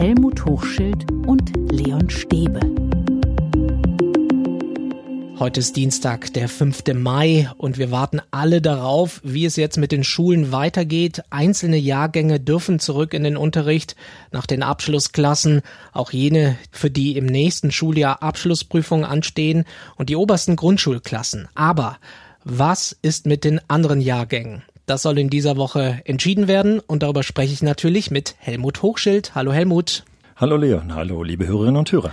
Helmut Hochschild und Leon Stäbe. Heute ist Dienstag, der 5. Mai und wir warten alle darauf, wie es jetzt mit den Schulen weitergeht. Einzelne Jahrgänge dürfen zurück in den Unterricht nach den Abschlussklassen, auch jene, für die im nächsten Schuljahr Abschlussprüfungen anstehen und die obersten Grundschulklassen. Aber was ist mit den anderen Jahrgängen? Das soll in dieser Woche entschieden werden und darüber spreche ich natürlich mit Helmut Hochschild. Hallo Helmut. Hallo Leon, hallo liebe Hörerinnen und Hörer.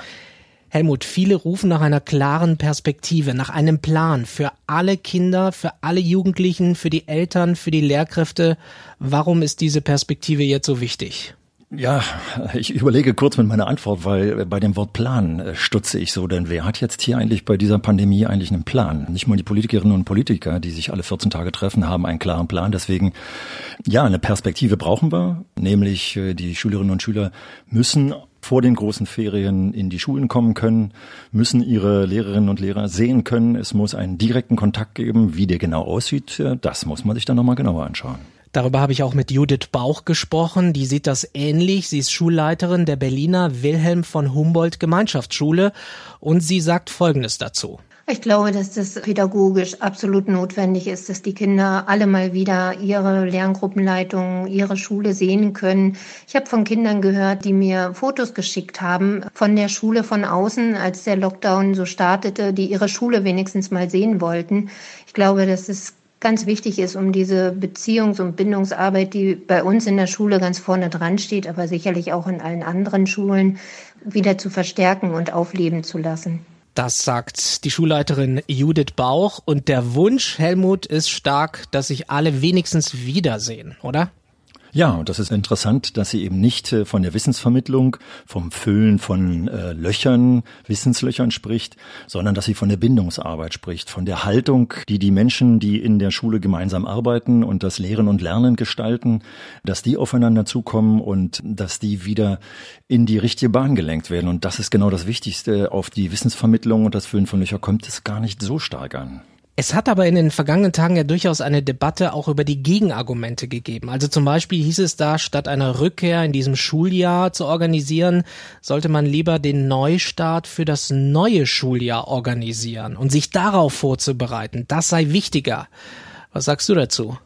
Helmut, viele rufen nach einer klaren Perspektive, nach einem Plan für alle Kinder, für alle Jugendlichen, für die Eltern, für die Lehrkräfte. Warum ist diese Perspektive jetzt so wichtig? Ja, ich überlege kurz mit meiner Antwort, weil bei dem Wort Plan äh, stutze ich so, denn wer hat jetzt hier eigentlich bei dieser Pandemie eigentlich einen Plan? Nicht mal die Politikerinnen und Politiker, die sich alle 14 Tage treffen, haben einen klaren Plan. Deswegen, ja, eine Perspektive brauchen wir, nämlich äh, die Schülerinnen und Schüler müssen vor den großen Ferien in die Schulen kommen können, müssen ihre Lehrerinnen und Lehrer sehen können. Es muss einen direkten Kontakt geben. Wie der genau aussieht, das muss man sich dann nochmal genauer anschauen. Darüber habe ich auch mit Judith Bauch gesprochen. Die sieht das ähnlich. Sie ist Schulleiterin der Berliner Wilhelm von Humboldt Gemeinschaftsschule und sie sagt Folgendes dazu. Ich glaube, dass das pädagogisch absolut notwendig ist, dass die Kinder alle mal wieder ihre Lerngruppenleitung, ihre Schule sehen können. Ich habe von Kindern gehört, die mir Fotos geschickt haben von der Schule von außen, als der Lockdown so startete, die ihre Schule wenigstens mal sehen wollten. Ich glaube, dass es ganz wichtig ist, um diese Beziehungs- und Bindungsarbeit, die bei uns in der Schule ganz vorne dran steht, aber sicherlich auch in allen anderen Schulen, wieder zu verstärken und aufleben zu lassen. Das sagt die Schulleiterin Judith Bauch. Und der Wunsch, Helmut, ist stark, dass sich alle wenigstens wiedersehen, oder? Ja, und das ist interessant, dass sie eben nicht äh, von der Wissensvermittlung, vom Füllen von äh, Löchern, Wissenslöchern spricht, sondern dass sie von der Bindungsarbeit spricht, von der Haltung, die die Menschen, die in der Schule gemeinsam arbeiten und das Lehren und Lernen gestalten, dass die aufeinander zukommen und dass die wieder in die richtige Bahn gelenkt werden. Und das ist genau das Wichtigste. Auf die Wissensvermittlung und das Füllen von Löchern kommt es gar nicht so stark an. Es hat aber in den vergangenen Tagen ja durchaus eine Debatte auch über die Gegenargumente gegeben. Also zum Beispiel hieß es da, statt einer Rückkehr in diesem Schuljahr zu organisieren, sollte man lieber den Neustart für das neue Schuljahr organisieren und sich darauf vorzubereiten. Das sei wichtiger. Was sagst du dazu?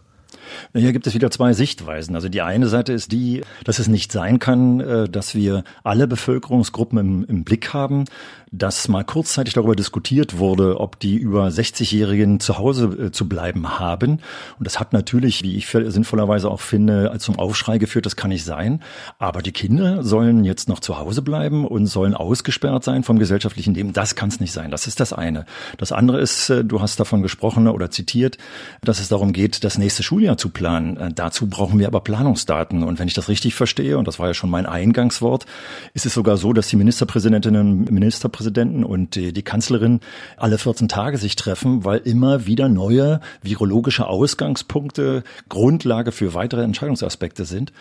Hier gibt es wieder zwei Sichtweisen. Also die eine Seite ist die, dass es nicht sein kann, äh, dass wir alle Bevölkerungsgruppen im, im Blick haben, dass mal kurzzeitig darüber diskutiert wurde, ob die über 60-Jährigen zu Hause äh, zu bleiben haben. Und das hat natürlich, wie ich sinnvollerweise auch finde, zum Aufschrei geführt, das kann nicht sein. Aber die Kinder sollen jetzt noch zu Hause bleiben und sollen ausgesperrt sein vom gesellschaftlichen Leben. Das kann es nicht sein. Das ist das eine. Das andere ist, äh, du hast davon gesprochen oder zitiert, dass es darum geht, das nächste Schuljahr zu planen. Äh, dazu brauchen wir aber Planungsdaten. Und wenn ich das richtig verstehe, und das war ja schon mein Eingangswort, ist es sogar so, dass die Ministerpräsidentinnen und Ministerpräsidenten und die, die Kanzlerin alle 14 Tage sich treffen, weil immer wieder neue virologische Ausgangspunkte Grundlage für weitere Entscheidungsaspekte sind.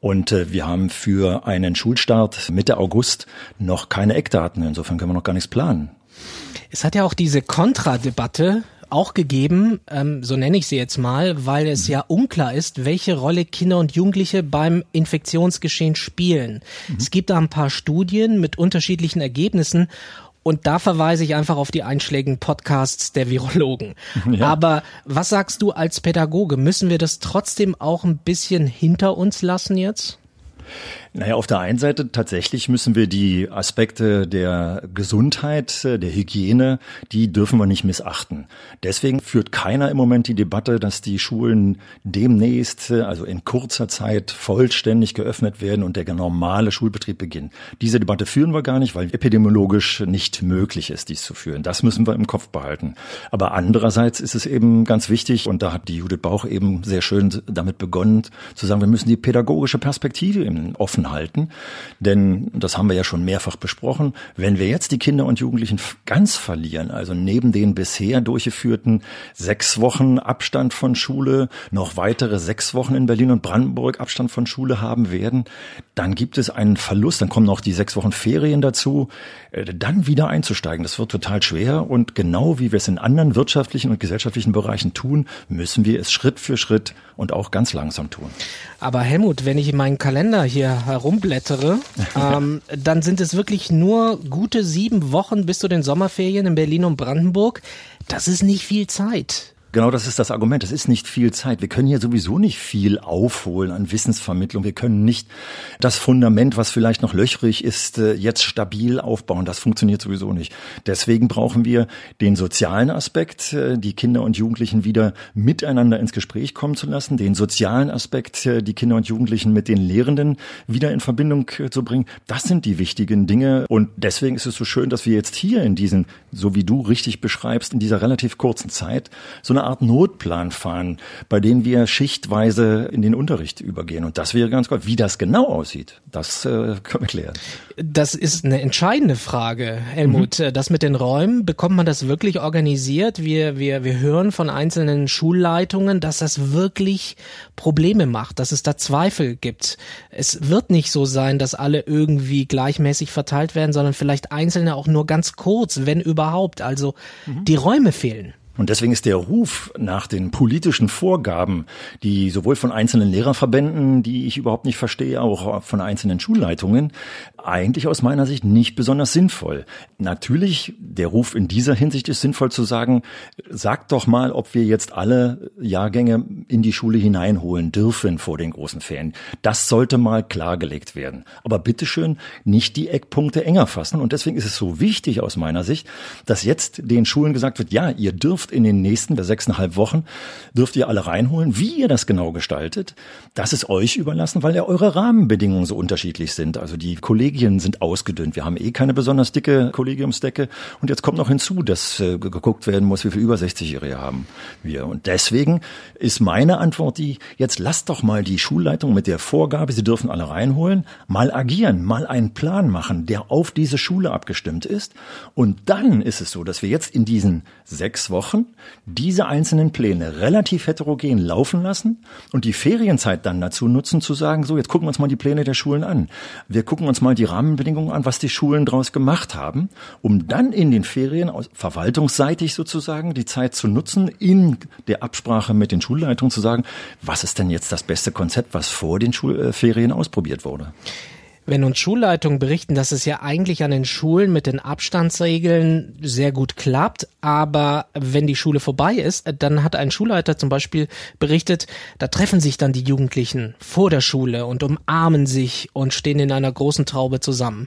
Und äh, wir haben für einen Schulstart Mitte August noch keine Eckdaten. Insofern können wir noch gar nichts planen. Es hat ja auch diese Kontradebatte auch gegeben, ähm, so nenne ich sie jetzt mal, weil es mhm. ja unklar ist, welche Rolle Kinder und Jugendliche beim Infektionsgeschehen spielen. Mhm. Es gibt da ein paar Studien mit unterschiedlichen Ergebnissen und da verweise ich einfach auf die einschlägigen Podcasts der Virologen. Ja. Aber was sagst du als Pädagoge? Müssen wir das trotzdem auch ein bisschen hinter uns lassen jetzt? Naja, auf der einen Seite tatsächlich müssen wir die Aspekte der Gesundheit, der Hygiene, die dürfen wir nicht missachten. Deswegen führt keiner im Moment die Debatte, dass die Schulen demnächst, also in kurzer Zeit, vollständig geöffnet werden und der normale Schulbetrieb beginnt. Diese Debatte führen wir gar nicht, weil epidemiologisch nicht möglich ist, dies zu führen. Das müssen wir im Kopf behalten. Aber andererseits ist es eben ganz wichtig, und da hat die Judith Bauch eben sehr schön damit begonnen, zu sagen, wir müssen die pädagogische Perspektive offen offen halten. Denn das haben wir ja schon mehrfach besprochen. Wenn wir jetzt die Kinder und Jugendlichen ganz verlieren, also neben den bisher durchgeführten sechs Wochen Abstand von Schule noch weitere sechs Wochen in Berlin und Brandenburg Abstand von Schule haben werden, dann gibt es einen Verlust. Dann kommen noch die sechs Wochen Ferien dazu. Äh, dann wieder einzusteigen, das wird total schwer. Und genau wie wir es in anderen wirtschaftlichen und gesellschaftlichen Bereichen tun, müssen wir es Schritt für Schritt und auch ganz langsam tun. Aber Helmut, wenn ich in meinen Kalender hier herumblättere, ähm, dann sind es wirklich nur gute sieben Wochen bis zu den Sommerferien in Berlin und Brandenburg. Das ist nicht viel Zeit. Genau, das ist das Argument. Es ist nicht viel Zeit. Wir können hier sowieso nicht viel aufholen an Wissensvermittlung. Wir können nicht das Fundament, was vielleicht noch löchrig ist, äh, jetzt stabil aufbauen. Das funktioniert sowieso nicht. Deswegen brauchen wir den sozialen Aspekt, äh, die Kinder und Jugendlichen wieder miteinander ins Gespräch kommen zu lassen, den sozialen Aspekt, äh, die Kinder und Jugendlichen mit den Lehrenden wieder in Verbindung zu bringen. Das sind die wichtigen Dinge. Und deswegen ist es so schön, dass wir jetzt hier in diesen, so wie du richtig beschreibst, in dieser relativ kurzen Zeit so eine Art Notplan fahren, bei denen wir schichtweise in den Unterricht übergehen. Und das wäre ganz gut. Wie das genau aussieht, das äh, können wir klären. Das ist eine entscheidende Frage, Helmut. Mhm. Das mit den Räumen, bekommt man das wirklich organisiert? Wir, wir, wir hören von einzelnen Schulleitungen, dass das wirklich Probleme macht, dass es da Zweifel gibt. Es wird nicht so sein, dass alle irgendwie gleichmäßig verteilt werden, sondern vielleicht einzelne auch nur ganz kurz, wenn überhaupt. Also mhm. die Räume fehlen. Und deswegen ist der Ruf nach den politischen Vorgaben, die sowohl von einzelnen Lehrerverbänden, die ich überhaupt nicht verstehe, auch von einzelnen Schulleitungen, eigentlich aus meiner Sicht nicht besonders sinnvoll. Natürlich, der Ruf in dieser Hinsicht ist sinnvoll zu sagen, sagt doch mal, ob wir jetzt alle Jahrgänge in die Schule hineinholen dürfen vor den großen Ferien. Das sollte mal klargelegt werden. Aber bitteschön nicht die Eckpunkte enger fassen. Und deswegen ist es so wichtig aus meiner Sicht, dass jetzt den Schulen gesagt wird, ja, ihr dürft dürft in den nächsten sechseinhalb Wochen, dürft ihr alle reinholen. Wie ihr das genau gestaltet, das ist euch überlassen, weil ja eure Rahmenbedingungen so unterschiedlich sind. Also die Kollegien sind ausgedünnt. Wir haben eh keine besonders dicke Kollegiumsdecke. Und jetzt kommt noch hinzu, dass äh, geguckt werden muss, wie viel über 60-Jährige haben wir. Und deswegen ist meine Antwort die, jetzt lasst doch mal die Schulleitung mit der Vorgabe, sie dürfen alle reinholen, mal agieren, mal einen Plan machen, der auf diese Schule abgestimmt ist. Und dann ist es so, dass wir jetzt in diesen sechs Wochen Wochen diese einzelnen Pläne relativ heterogen laufen lassen und die Ferienzeit dann dazu nutzen, zu sagen, so, jetzt gucken wir uns mal die Pläne der Schulen an. Wir gucken uns mal die Rahmenbedingungen an, was die Schulen daraus gemacht haben, um dann in den Ferien, verwaltungsseitig sozusagen, die Zeit zu nutzen, in der Absprache mit den Schulleitungen zu sagen, was ist denn jetzt das beste Konzept, was vor den Schulferien ausprobiert wurde. Wenn uns Schulleitungen berichten, dass es ja eigentlich an den Schulen mit den Abstandsregeln sehr gut klappt, aber wenn die Schule vorbei ist, dann hat ein Schulleiter zum Beispiel berichtet, da treffen sich dann die Jugendlichen vor der Schule und umarmen sich und stehen in einer großen Traube zusammen.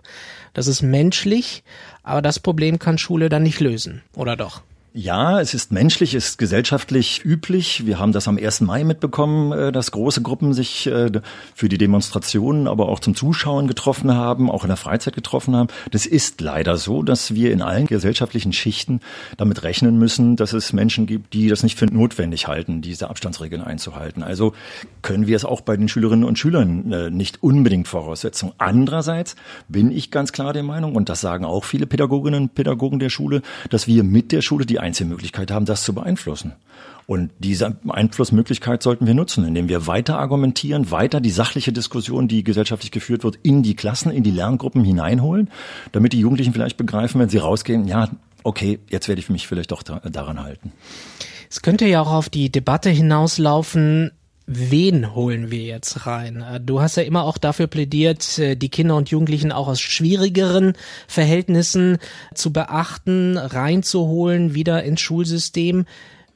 Das ist menschlich, aber das Problem kann Schule dann nicht lösen, oder doch? Ja, es ist menschlich, es ist gesellschaftlich üblich. Wir haben das am 1. Mai mitbekommen, äh, dass große Gruppen sich äh, für die Demonstrationen, aber auch zum Zuschauen getroffen haben, auch in der Freizeit getroffen haben. Das ist leider so, dass wir in allen gesellschaftlichen Schichten damit rechnen müssen, dass es Menschen gibt, die das nicht für notwendig halten, diese Abstandsregeln einzuhalten. Also können wir es auch bei den Schülerinnen und Schülern äh, nicht unbedingt voraussetzen. Andererseits bin ich ganz klar der Meinung, und das sagen auch viele Pädagoginnen und Pädagogen der Schule, dass wir mit der Schule die einzige Möglichkeit haben, das zu beeinflussen. Und diese Einflussmöglichkeit sollten wir nutzen, indem wir weiter argumentieren, weiter die sachliche Diskussion, die gesellschaftlich geführt wird, in die Klassen, in die Lerngruppen hineinholen, damit die Jugendlichen vielleicht begreifen, wenn sie rausgehen, ja, okay, jetzt werde ich mich vielleicht doch daran halten. Es könnte ja auch auf die Debatte hinauslaufen, wen holen wir jetzt rein? Äh, du hast ja immer auch dafür plädiert, äh, die Kinder und Jugendlichen auch aus schwierigeren Verhältnissen zu beachten, reinzuholen, wieder ins Schulsystem.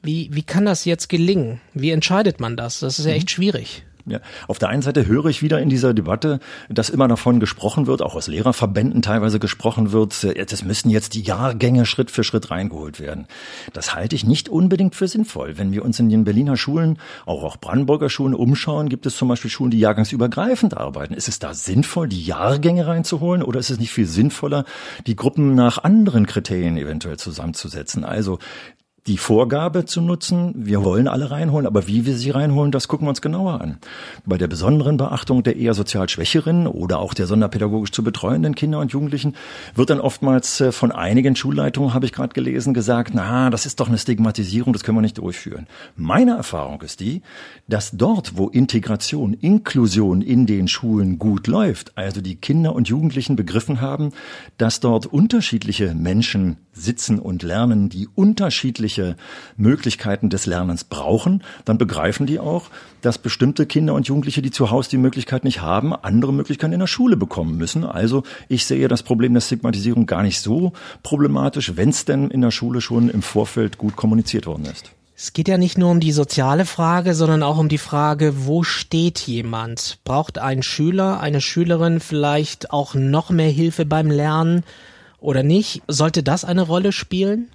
Wie, wie kann das jetzt gelingen? Wie entscheidet man das? Das ist ja echt schwierig. Ja. Auf der einen Seite höre ich wieder in dieser Debatte, dass immer davon gesprochen wird, auch aus Lehrerverbänden teilweise gesprochen wird, es müssen jetzt die Jahrgänge Schritt für Schritt reingeholt werden. Das halte ich nicht unbedingt für sinnvoll. Wenn wir uns in den Berliner Schulen, auch auch Brandenburger Schulen umschauen, gibt es zum Beispiel Schulen, die jahrgangsübergreifend arbeiten. Ist es da sinnvoll, die Jahrgänge reinzuholen oder ist es nicht viel sinnvoller, die Gruppen nach anderen Kriterien eventuell zusammenzusetzen? Also die Vorgabe zu nutzen, wir wollen alle reinholen, aber wie wir sie reinholen, das gucken wir uns genauer an. Bei der besonderen Beachtung der eher sozial Schwächeren oder auch der sonderpädagogisch zu betreuenden Kinder und Jugendlichen wird dann oftmals äh, von einigen Schulleitungen, habe ich gerade gelesen, gesagt, na, das ist doch eine Stigmatisierung, das können wir nicht durchführen. Meine Erfahrung ist die, dass dort, wo Integration, Inklusion in den Schulen gut läuft, also die Kinder und Jugendlichen begriffen haben, dass dort unterschiedliche Menschen sitzen und lernen, die unterschiedlich zusätzliche Möglichkeiten des Lernens brauchen, dann begreifen die auch, dass bestimmte Kinder und Jugendliche, die zu Hause die Möglichkeit nicht haben, andere Möglichkeiten in der Schule bekommen müssen. Also ich sehe das Problem der Stigmatisierung gar nicht so problematisch, wenn es denn in der Schule schon im Vorfeld gut kommuniziert worden ist. Es geht ja nicht nur um die soziale Frage, sondern auch um die Frage, wo steht jemand? Braucht ein Schüler, eine Schülerin vielleicht auch noch mehr Hilfe beim Lernen oder nicht? Sollte das eine Rolle spielen?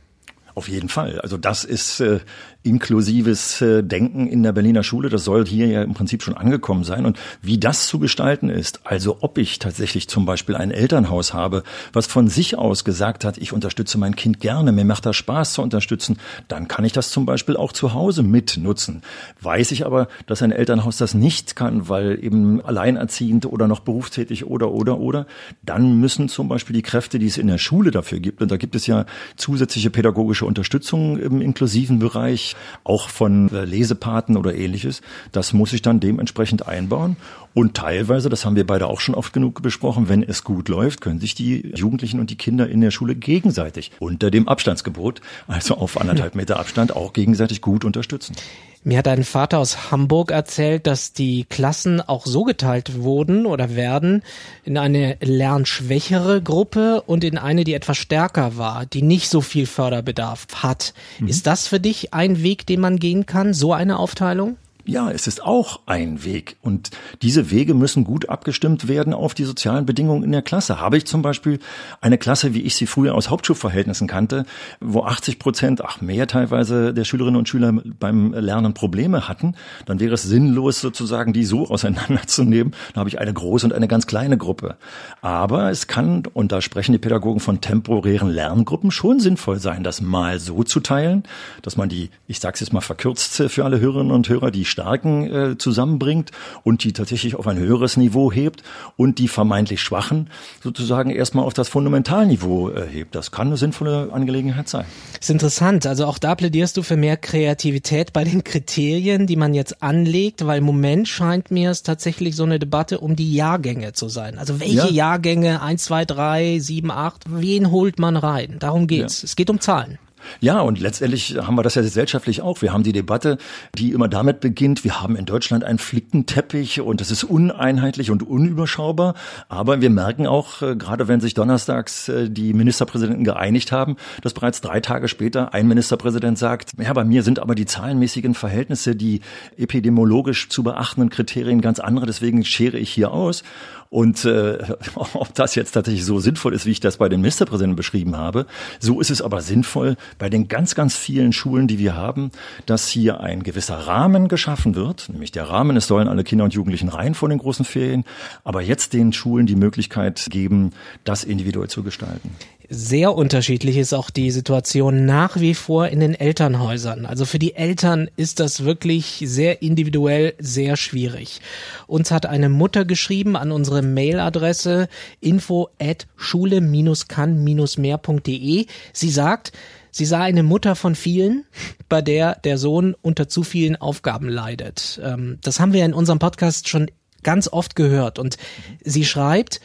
Auf jeden Fall. Also das ist äh, inklusives äh, Denken in der Berliner Schule. Das soll hier ja im Prinzip schon angekommen sein. Und wie das zu gestalten ist, also ob ich tatsächlich zum Beispiel ein Elternhaus habe, was von sich aus gesagt hat, ich unterstütze mein Kind gerne, mir macht das Spaß zu unterstützen, dann kann ich das zum Beispiel auch zu Hause mitnutzen. Weiß ich aber, dass ein Elternhaus das nicht kann, weil eben alleinerziehend oder noch berufstätig oder, oder, oder, dann müssen zum Beispiel die Kräfte, die es in der Schule dafür gibt, und da gibt es ja zusätzliche pädagogische Unterstützung im inklusiven Bereich, auch von äh, Lesepaten oder ähnliches. Das muss ich dann dementsprechend einbauen. Und teilweise, das haben wir beide auch schon oft genug besprochen, wenn es gut läuft, können sich die Jugendlichen und die Kinder in der Schule gegenseitig unter dem Abstandsgebot, also auf anderthalb Meter Abstand, auch gegenseitig gut unterstützen. Mir hat ein Vater aus Hamburg erzählt, dass die Klassen auch so geteilt wurden oder werden in eine lernschwächere Gruppe und in eine, die etwas stärker war, die nicht so viel Förderbedarf hat. Mhm. Ist das für dich ein Weg, den man gehen kann, so eine Aufteilung? Ja, es ist auch ein Weg. Und diese Wege müssen gut abgestimmt werden auf die sozialen Bedingungen in der Klasse. Habe ich zum Beispiel eine Klasse, wie ich sie früher aus Hauptschulverhältnissen kannte, wo 80 Prozent, ach mehr teilweise der Schülerinnen und Schüler beim Lernen Probleme hatten, dann wäre es sinnlos sozusagen, die so auseinanderzunehmen. Da habe ich eine große und eine ganz kleine Gruppe. Aber es kann, und da sprechen die Pädagogen von temporären Lerngruppen, schon sinnvoll sein, das mal so zu teilen, dass man die, ich sage es jetzt mal verkürzt für alle Hörerinnen und Hörer, die Starken äh, zusammenbringt und die tatsächlich auf ein höheres Niveau hebt und die vermeintlich Schwachen sozusagen erstmal auf das Fundamentalniveau äh, hebt. Das kann eine sinnvolle Angelegenheit sein. Das ist interessant. Also auch da plädierst du für mehr Kreativität bei den Kriterien, die man jetzt anlegt, weil im Moment scheint mir es tatsächlich so eine Debatte um die Jahrgänge zu sein. Also welche ja. Jahrgänge, eins, zwei, drei, sieben, acht, wen holt man rein? Darum geht's. Ja. Es geht um Zahlen. Ja, und letztendlich haben wir das ja gesellschaftlich auch. Wir haben die Debatte, die immer damit beginnt, wir haben in Deutschland einen Flickenteppich und es ist uneinheitlich und unüberschaubar. Aber wir merken auch, äh, gerade wenn sich donnerstags äh, die Ministerpräsidenten geeinigt haben, dass bereits drei Tage später ein Ministerpräsident sagt, ja, bei mir sind aber die zahlenmäßigen Verhältnisse, die epidemiologisch zu beachtenden Kriterien ganz andere, deswegen schere ich hier aus. Und äh, ob das jetzt tatsächlich so sinnvoll ist, wie ich das bei den Ministerpräsidenten beschrieben habe, so ist es aber sinnvoll bei den ganz, ganz vielen Schulen, die wir haben, dass hier ein gewisser Rahmen geschaffen wird, nämlich der Rahmen, es sollen alle Kinder und Jugendlichen rein vor den großen Ferien, aber jetzt den Schulen die Möglichkeit geben, das individuell zu gestalten. Sehr unterschiedlich ist auch die Situation nach wie vor in den Elternhäusern. Also für die Eltern ist das wirklich sehr individuell, sehr schwierig. Uns hat eine Mutter geschrieben an unsere Mailadresse info at schule-kann-mehr.de. Sie sagt, Sie sei eine Mutter von vielen, bei der der Sohn unter zu vielen Aufgaben leidet. Ähm, das haben wir in unserem Podcast schon ganz oft gehört. Und sie schreibt,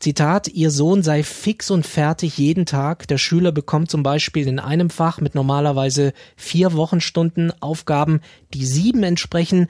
Zitat, Ihr Sohn sei fix und fertig jeden Tag. Der Schüler bekommt zum Beispiel in einem Fach mit normalerweise vier Wochenstunden Aufgaben, die sieben entsprechen,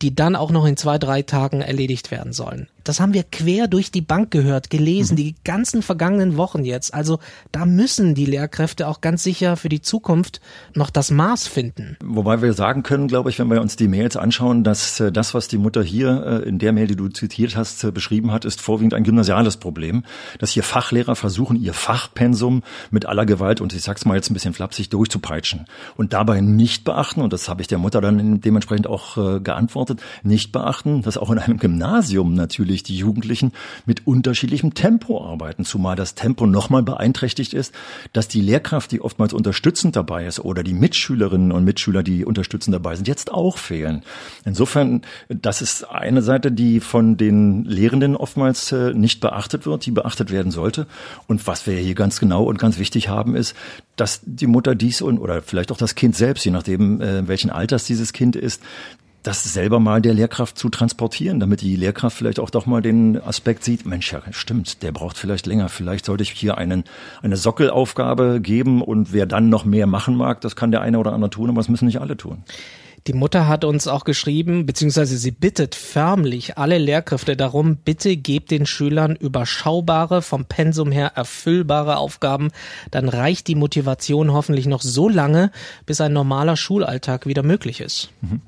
die dann auch noch in zwei, drei Tagen erledigt werden sollen. Das haben wir quer durch die Bank gehört, gelesen, mhm. die ganzen vergangenen Wochen jetzt. Also da müssen die Lehrkräfte auch ganz sicher für die Zukunft noch das Maß finden. Wobei wir sagen können, glaube ich, wenn wir uns die Mails anschauen, dass äh, das, was die Mutter hier äh, in der Mail, die du zitiert hast, äh, beschrieben hat, ist vorwiegend ein gymnasiales Problem, dass hier Fachlehrer versuchen, ihr Fachpensum mit aller Gewalt und ich sag's mal jetzt ein bisschen flapsig durchzupeitschen und dabei nicht beachten, und das habe ich der Mutter dann dementsprechend auch geantwortet, nicht beachten, dass auch in einem Gymnasium natürlich natürlich die Jugendlichen mit unterschiedlichem Tempo arbeiten, zumal das Tempo nochmal beeinträchtigt ist, dass die Lehrkraft, die oftmals unterstützend dabei ist, oder die Mitschülerinnen und Mitschüler, die unterstützend dabei sind, jetzt auch fehlen. Insofern, das ist eine Seite, die von den Lehrenden oftmals äh, nicht beachtet wird, die beachtet werden sollte. Und was wir hier ganz genau und ganz wichtig haben, ist, dass die Mutter dies und oder vielleicht auch das Kind selbst, je nachdem, äh, welchen Alters dieses Kind ist, das selber mal der Lehrkraft zu transportieren, damit die Lehrkraft vielleicht auch doch mal den Aspekt sieht, Mensch, ja, stimmt, der braucht vielleicht länger. Vielleicht sollte ich hier einen, eine Sockelaufgabe geben und wer dann noch mehr machen mag, das kann der eine oder andere tun, aber das müssen nicht alle tun. Die Mutter hat uns auch geschrieben, beziehungsweise sie bittet förmlich alle Lehrkräfte darum, bitte gebt den Schülern überschaubare, vom Pensum her erfüllbare Aufgaben. Dann reicht die Motivation hoffentlich noch so lange, bis ein normaler Schulalltag wieder möglich ist. Mhm.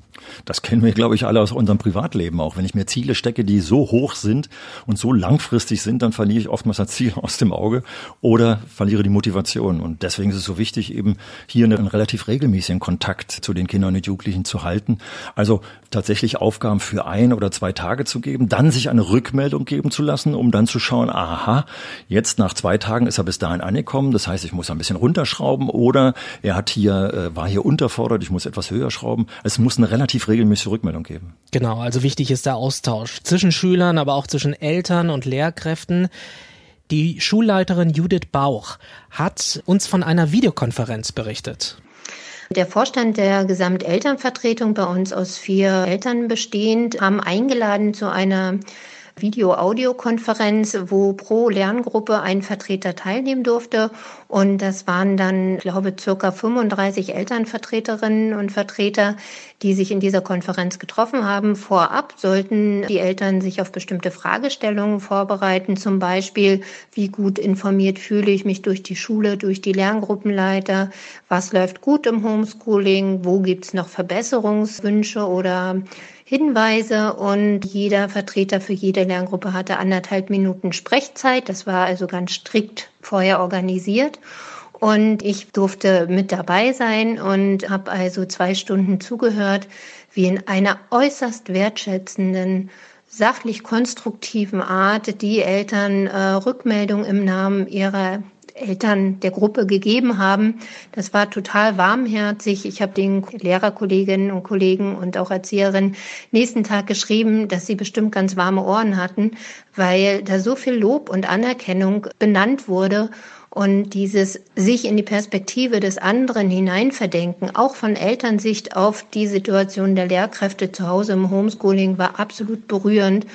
Das kennen wir, glaube ich, alle aus unserem Privatleben auch. Wenn ich mir Ziele stecke, die so hoch sind und so langfristig sind, dann verliere ich oftmals das Ziel aus dem Auge oder verliere die Motivation. Und deswegen ist es so wichtig, eben hier einen relativ regelmäßigen Kontakt zu den Kindern und Jugendlichen zu halten. Also tatsächlich Aufgaben für ein oder zwei Tage zu geben, dann sich eine Rückmeldung geben zu lassen, um dann zu schauen, aha, jetzt nach zwei Tagen ist er bis dahin angekommen. Das heißt, ich muss ein bisschen runterschrauben oder er hat hier, äh, war hier unterfordert, ich muss etwas höher schrauben. Es muss eine relativ relativ regelmäßige Rückmeldung geben. Genau, also wichtig ist der Austausch zwischen Schülern, aber auch zwischen Eltern und Lehrkräften. Die Schulleiterin Judith Bauch hat uns von einer Videokonferenz berichtet. Der Vorstand der Gesamtelternvertretung bei uns aus vier Eltern bestehend haben eingeladen zu einer Video-Audio-Konferenz, wo pro Lerngruppe ein Vertreter teilnehmen durfte. Und das waren dann, ich glaube, circa 35 Elternvertreterinnen und Vertreter, die sich in dieser Konferenz getroffen haben. Vorab sollten die Eltern sich auf bestimmte Fragestellungen vorbereiten, zum Beispiel, wie gut informiert fühle ich mich durch die Schule, durch die Lerngruppenleiter, was läuft gut im Homeschooling, wo gibt es noch Verbesserungswünsche oder Hinweise und jeder Vertreter für jede Lerngruppe hatte anderthalb Minuten Sprechzeit. Das war also ganz strikt vorher organisiert. Und ich durfte mit dabei sein und habe also zwei Stunden zugehört, wie in einer äußerst wertschätzenden, sachlich konstruktiven Art die Eltern äh, Rückmeldung im Namen ihrer Eltern der Gruppe gegeben haben. Das war total warmherzig. Ich habe den Lehrerkolleginnen und Kollegen und auch Erzieherinnen nächsten Tag geschrieben, dass sie bestimmt ganz warme Ohren hatten, weil da so viel Lob und Anerkennung benannt wurde und dieses sich in die Perspektive des anderen hineinverdenken, auch von Elternsicht auf die Situation der Lehrkräfte zu Hause im Homeschooling, war absolut berührend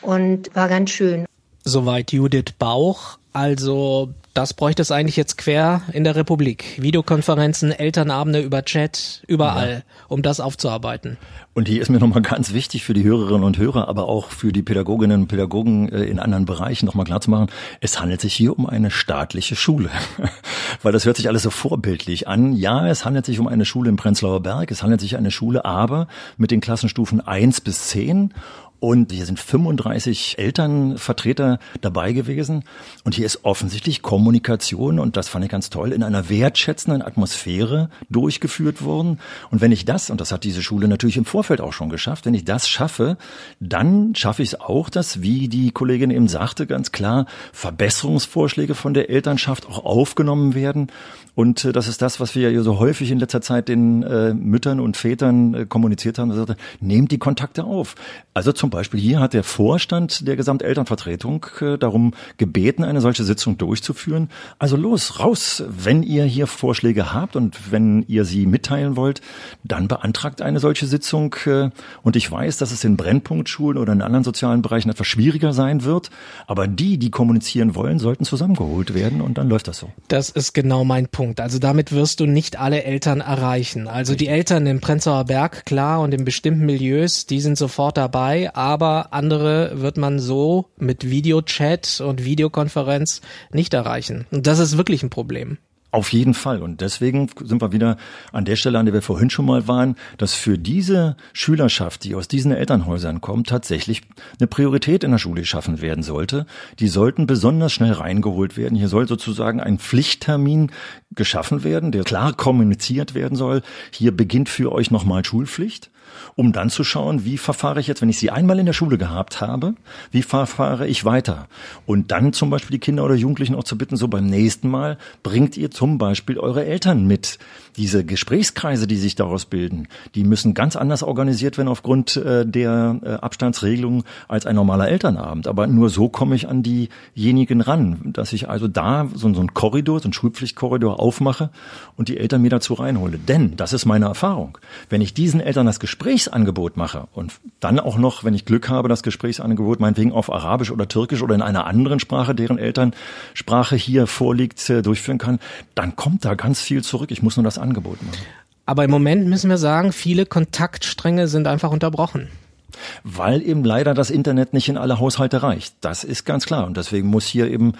und war ganz schön. Soweit Judith Bauch. Also das bräuchte es eigentlich jetzt quer in der Republik. Videokonferenzen, Elternabende über Chat, überall, ja. um das aufzuarbeiten. Und hier ist mir nochmal ganz wichtig für die Hörerinnen und Hörer, aber auch für die Pädagoginnen und Pädagogen äh, in anderen Bereichen nochmal klarzumachen, es handelt sich hier um eine staatliche Schule. Weil das hört sich alles so vorbildlich an. Ja, es handelt sich um eine Schule im Prenzlauer Berg, es handelt sich um eine Schule aber mit den Klassenstufen eins bis zehn und hier sind 35 Elternvertreter dabei gewesen. Und hier ist offensichtlich Kommunikation, und das fand ich ganz toll, in einer wertschätzenden Atmosphäre durchgeführt worden. Und wenn ich das, und das hat diese Schule natürlich im Vorfeld auch schon geschafft, wenn ich das schaffe, dann schaffe ich es auch, dass, wie die Kollegin eben sagte, ganz klar, Verbesserungsvorschläge von der Elternschaft auch aufgenommen werden. Und äh, das ist das, was wir ja so häufig in letzter Zeit den äh, Müttern und Vätern äh, kommuniziert haben. Sagte, nehmt die Kontakte auf. Also zum Beispiel hier hat der Vorstand der Gesamtelternvertretung äh, darum gebeten, eine solche Sitzung durchzuführen. Also los, raus. Wenn ihr hier Vorschläge habt und wenn ihr sie mitteilen wollt, dann beantragt eine solche Sitzung. Äh, und ich weiß, dass es in Brennpunktschulen oder in anderen sozialen Bereichen etwas schwieriger sein wird. Aber die, die kommunizieren wollen, sollten zusammengeholt werden und dann läuft das so. Das ist genau mein Punkt. Punkt. Also damit wirst du nicht alle Eltern erreichen. Also die Eltern im Prenzlauer Berg, klar, und in bestimmten Milieus, die sind sofort dabei, aber andere wird man so mit Videochat und Videokonferenz nicht erreichen. Und das ist wirklich ein Problem. Auf jeden Fall. Und deswegen sind wir wieder an der Stelle, an der wir vorhin schon mal waren, dass für diese Schülerschaft, die aus diesen Elternhäusern kommt, tatsächlich eine Priorität in der Schule geschaffen werden sollte. Die sollten besonders schnell reingeholt werden. Hier soll sozusagen ein Pflichttermin geschaffen werden, der klar kommuniziert werden soll. Hier beginnt für euch nochmal Schulpflicht um dann zu schauen, wie verfahre ich jetzt, wenn ich sie einmal in der Schule gehabt habe, wie verfahre ich weiter? Und dann zum Beispiel die Kinder oder Jugendlichen auch zu bitten, so beim nächsten Mal bringt ihr zum Beispiel eure Eltern mit. Diese Gesprächskreise, die sich daraus bilden, die müssen ganz anders organisiert werden aufgrund äh, der äh, Abstandsregelung als ein normaler Elternabend. Aber nur so komme ich an diejenigen ran, dass ich also da so, so einen Korridor, so einen Schulpflichtkorridor aufmache und die Eltern mir dazu reinhole. Denn, das ist meine Erfahrung, wenn ich diesen Eltern das Gespräch Gesprächsangebot mache und dann auch noch, wenn ich Glück habe, das Gesprächsangebot meinetwegen auf Arabisch oder Türkisch oder in einer anderen Sprache, deren Elternsprache hier vorliegt, äh, durchführen kann, dann kommt da ganz viel zurück. Ich muss nur das Angebot machen. Aber im Moment müssen wir sagen, viele Kontaktstränge sind einfach unterbrochen. Weil eben leider das Internet nicht in alle Haushalte reicht. Das ist ganz klar. Und deswegen muss hier eben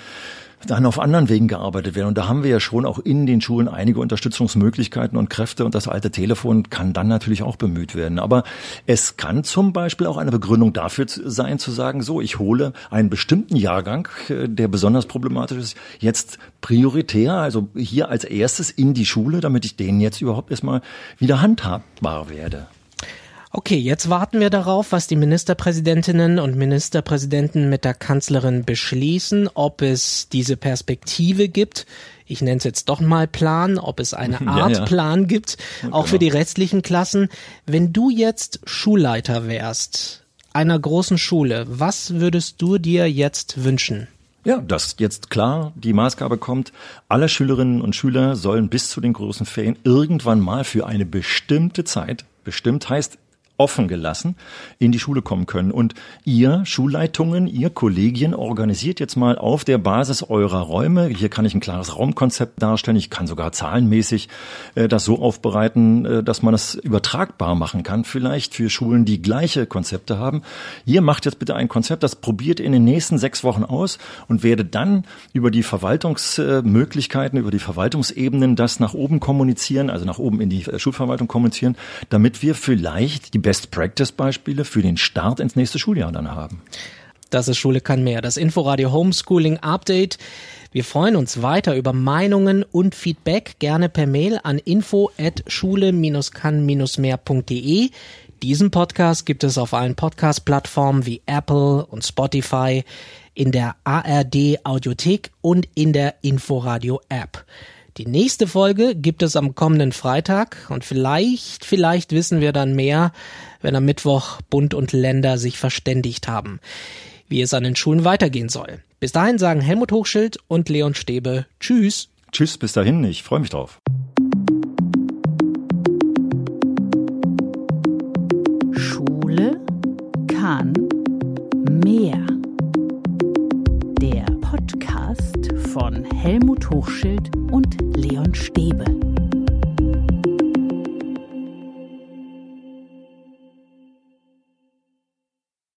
dann auf anderen Wegen gearbeitet werden. Und da haben wir ja schon auch in den Schulen einige Unterstützungsmöglichkeiten und Kräfte und das alte Telefon kann dann natürlich auch bemüht werden. Aber es kann zum Beispiel auch eine Begründung dafür sein, zu sagen, so, ich hole einen bestimmten Jahrgang, äh, der besonders problematisch ist, jetzt prioritär, also hier als erstes in die Schule, damit ich den jetzt überhaupt erstmal wieder handhabbar werde. Okay, jetzt warten wir darauf, was die Ministerpräsidentinnen und Ministerpräsidenten mit der Kanzlerin beschließen, ob es diese Perspektive gibt. Ich nenne es jetzt doch mal Plan, ob es eine Art ja, ja. Plan gibt, auch genau. für die restlichen Klassen. Wenn du jetzt Schulleiter wärst, einer großen Schule, was würdest du dir jetzt wünschen? Ja, dass jetzt klar die Maßgabe kommt, alle Schülerinnen und Schüler sollen bis zu den großen Ferien irgendwann mal für eine bestimmte Zeit, bestimmt heißt offen gelassen in die Schule kommen können. Und ihr Schulleitungen, ihr Kollegien organisiert jetzt mal auf der Basis eurer Räume, hier kann ich ein klares Raumkonzept darstellen, ich kann sogar zahlenmäßig äh, das so aufbereiten, äh, dass man es übertragbar machen kann, vielleicht für Schulen, die gleiche Konzepte haben. Ihr macht jetzt bitte ein Konzept, das probiert in den nächsten sechs Wochen aus und werde dann über die Verwaltungsmöglichkeiten, über die Verwaltungsebenen das nach oben kommunizieren, also nach oben in die äh, Schulverwaltung kommunizieren, damit wir vielleicht die Best-Practice-Beispiele für den Start ins nächste Schuljahr dann haben. Das ist Schule kann mehr. Das Inforadio Homeschooling Update. Wir freuen uns weiter über Meinungen und Feedback gerne per Mail an info at schule-kann-mehr.de. Diesen Podcast gibt es auf allen Podcast-Plattformen wie Apple und Spotify, in der ARD Audiothek und in der Inforadio App. Die nächste Folge gibt es am kommenden Freitag und vielleicht, vielleicht wissen wir dann mehr, wenn am Mittwoch Bund und Länder sich verständigt haben, wie es an den Schulen weitergehen soll. Bis dahin sagen Helmut Hochschild und Leon Stäbe Tschüss. Tschüss, bis dahin, ich freue mich drauf. Schule kann mehr. Hochschild und Leon Stäbe.